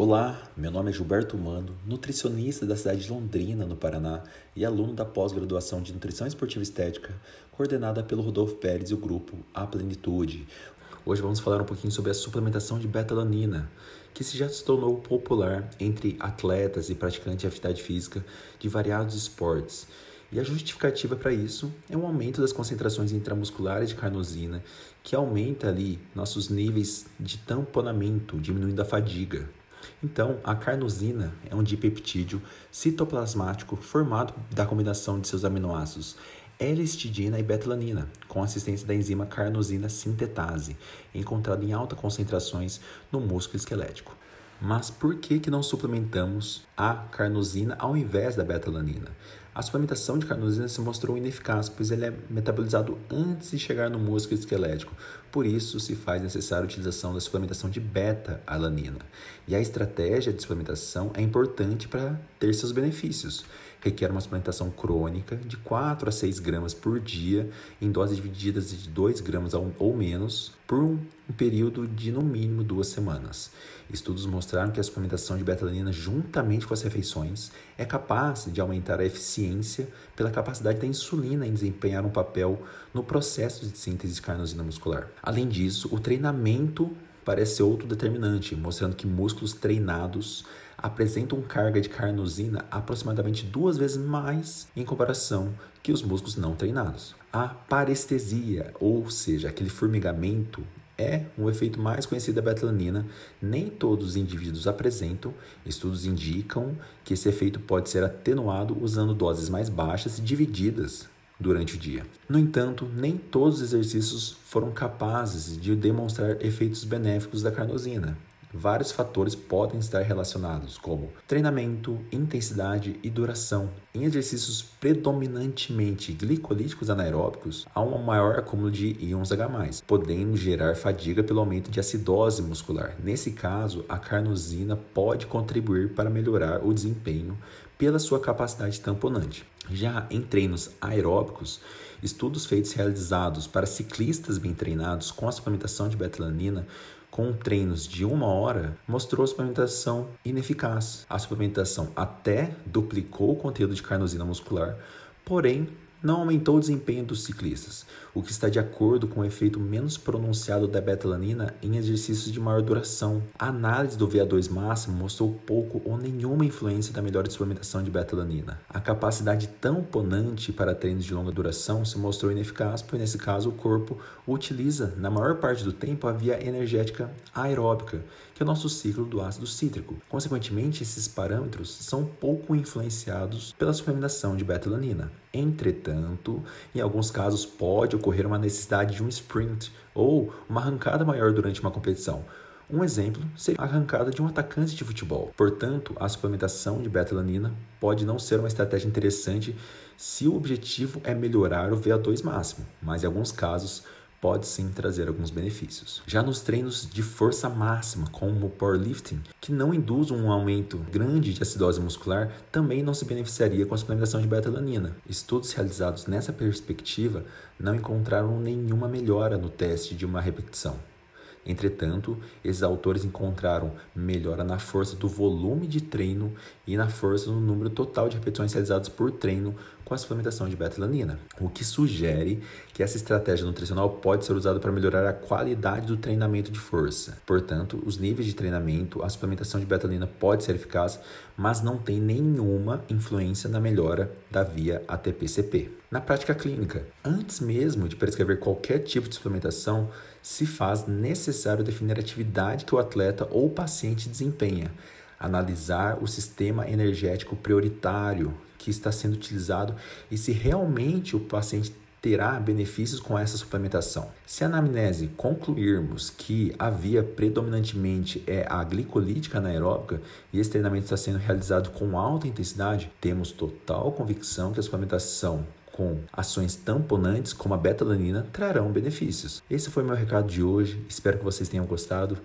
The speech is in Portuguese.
Olá, meu nome é Gilberto Mando, nutricionista da cidade de Londrina, no Paraná, e aluno da pós-graduação de Nutrição Esportiva Estética, coordenada pelo Rodolfo Pérez e o grupo A Plenitude. Hoje vamos falar um pouquinho sobre a suplementação de betalanina, que se já se tornou popular entre atletas e praticantes de atividade física de variados esportes. E a justificativa para isso é um aumento das concentrações intramusculares de carnosina, que aumenta ali nossos níveis de tamponamento, diminuindo a fadiga. Então, a carnosina é um dipeptídeo citoplasmático formado da combinação de seus aminoácidos L-histidina e betalanina, com assistência da enzima carnosina sintetase, encontrada em altas concentrações no músculo esquelético. Mas por que, que não suplementamos a carnosina ao invés da betalanina? A suplementação de carnosina se mostrou ineficaz, pois ele é metabolizado antes de chegar no músculo esquelético. Por isso, se faz necessária a utilização da suplementação de beta-alanina. E a estratégia de suplementação é importante para ter seus benefícios. Requer uma suplementação crônica de 4 a 6 gramas por dia, em doses divididas de 2 gramas ou menos, por um período de no mínimo duas semanas. Estudos mostraram que a suplementação de betalanina, juntamente com as refeições, é capaz de aumentar a eficiência pela capacidade da insulina em desempenhar um papel no processo de síntese de carnosina muscular. Além disso, o treinamento parece ser outro determinante, mostrando que músculos treinados apresentam carga de carnosina aproximadamente duas vezes mais em comparação que os músculos não treinados. A parestesia, ou seja, aquele formigamento, é um efeito mais conhecido da betalanina. Nem todos os indivíduos apresentam. Estudos indicam que esse efeito pode ser atenuado usando doses mais baixas e divididas durante o dia. No entanto, nem todos os exercícios foram capazes de demonstrar efeitos benéficos da carnosina. Vários fatores podem estar relacionados, como treinamento, intensidade e duração. Em exercícios predominantemente glicolíticos anaeróbicos, há um maior acúmulo de íons H+, podendo gerar fadiga pelo aumento de acidose muscular. Nesse caso, a carnosina pode contribuir para melhorar o desempenho pela sua capacidade tamponante. Já em treinos aeróbicos, estudos feitos realizados para ciclistas bem treinados com a suplementação de betalanina com treinos de uma hora mostrou a suplementação ineficaz. A suplementação até duplicou o conteúdo de carnosina muscular, porém não aumentou o desempenho dos ciclistas, o que está de acordo com o efeito menos pronunciado da betalanina em exercícios de maior duração. A análise do VO2 máximo mostrou pouco ou nenhuma influência da melhor suplementação de betalanina. A capacidade tamponante para treinos de longa duração se mostrou ineficaz, pois nesse caso o corpo utiliza, na maior parte do tempo, a via energética aeróbica, que é o nosso ciclo do ácido cítrico. Consequentemente, esses parâmetros são pouco influenciados pela suplementação de betalanina. Entretanto, em alguns casos pode ocorrer uma necessidade de um sprint ou uma arrancada maior durante uma competição. Um exemplo seria a arrancada de um atacante de futebol. Portanto, a suplementação de betalanina pode não ser uma estratégia interessante se o objetivo é melhorar o VO2 máximo, mas em alguns casos pode sim trazer alguns benefícios. Já nos treinos de força máxima, como o powerlifting, que não induz um aumento grande de acidose muscular, também não se beneficiaria com a suplementação de beta-alanina. Estudos realizados nessa perspectiva não encontraram nenhuma melhora no teste de uma repetição. Entretanto, esses autores encontraram melhora na força do volume de treino e na força no número total de repetições realizadas por treino com a suplementação de betalanina, o que sugere que essa estratégia nutricional pode ser usada para melhorar a qualidade do treinamento de força. Portanto, os níveis de treinamento, a suplementação de betalanina pode ser eficaz, mas não tem nenhuma influência na melhora da via ATP-CP. Na prática clínica, antes mesmo de prescrever qualquer tipo de suplementação, se faz necessário definir a atividade que o atleta ou paciente desempenha, analisar o sistema energético prioritário que está sendo utilizado e se realmente o paciente terá benefícios com essa suplementação. Se a anamnese concluirmos que a via predominantemente é a glicolítica anaeróbica e esse treinamento está sendo realizado com alta intensidade, temos total convicção que a suplementação com ações tamponantes como a betalanina trarão benefícios. Esse foi meu recado de hoje. Espero que vocês tenham gostado.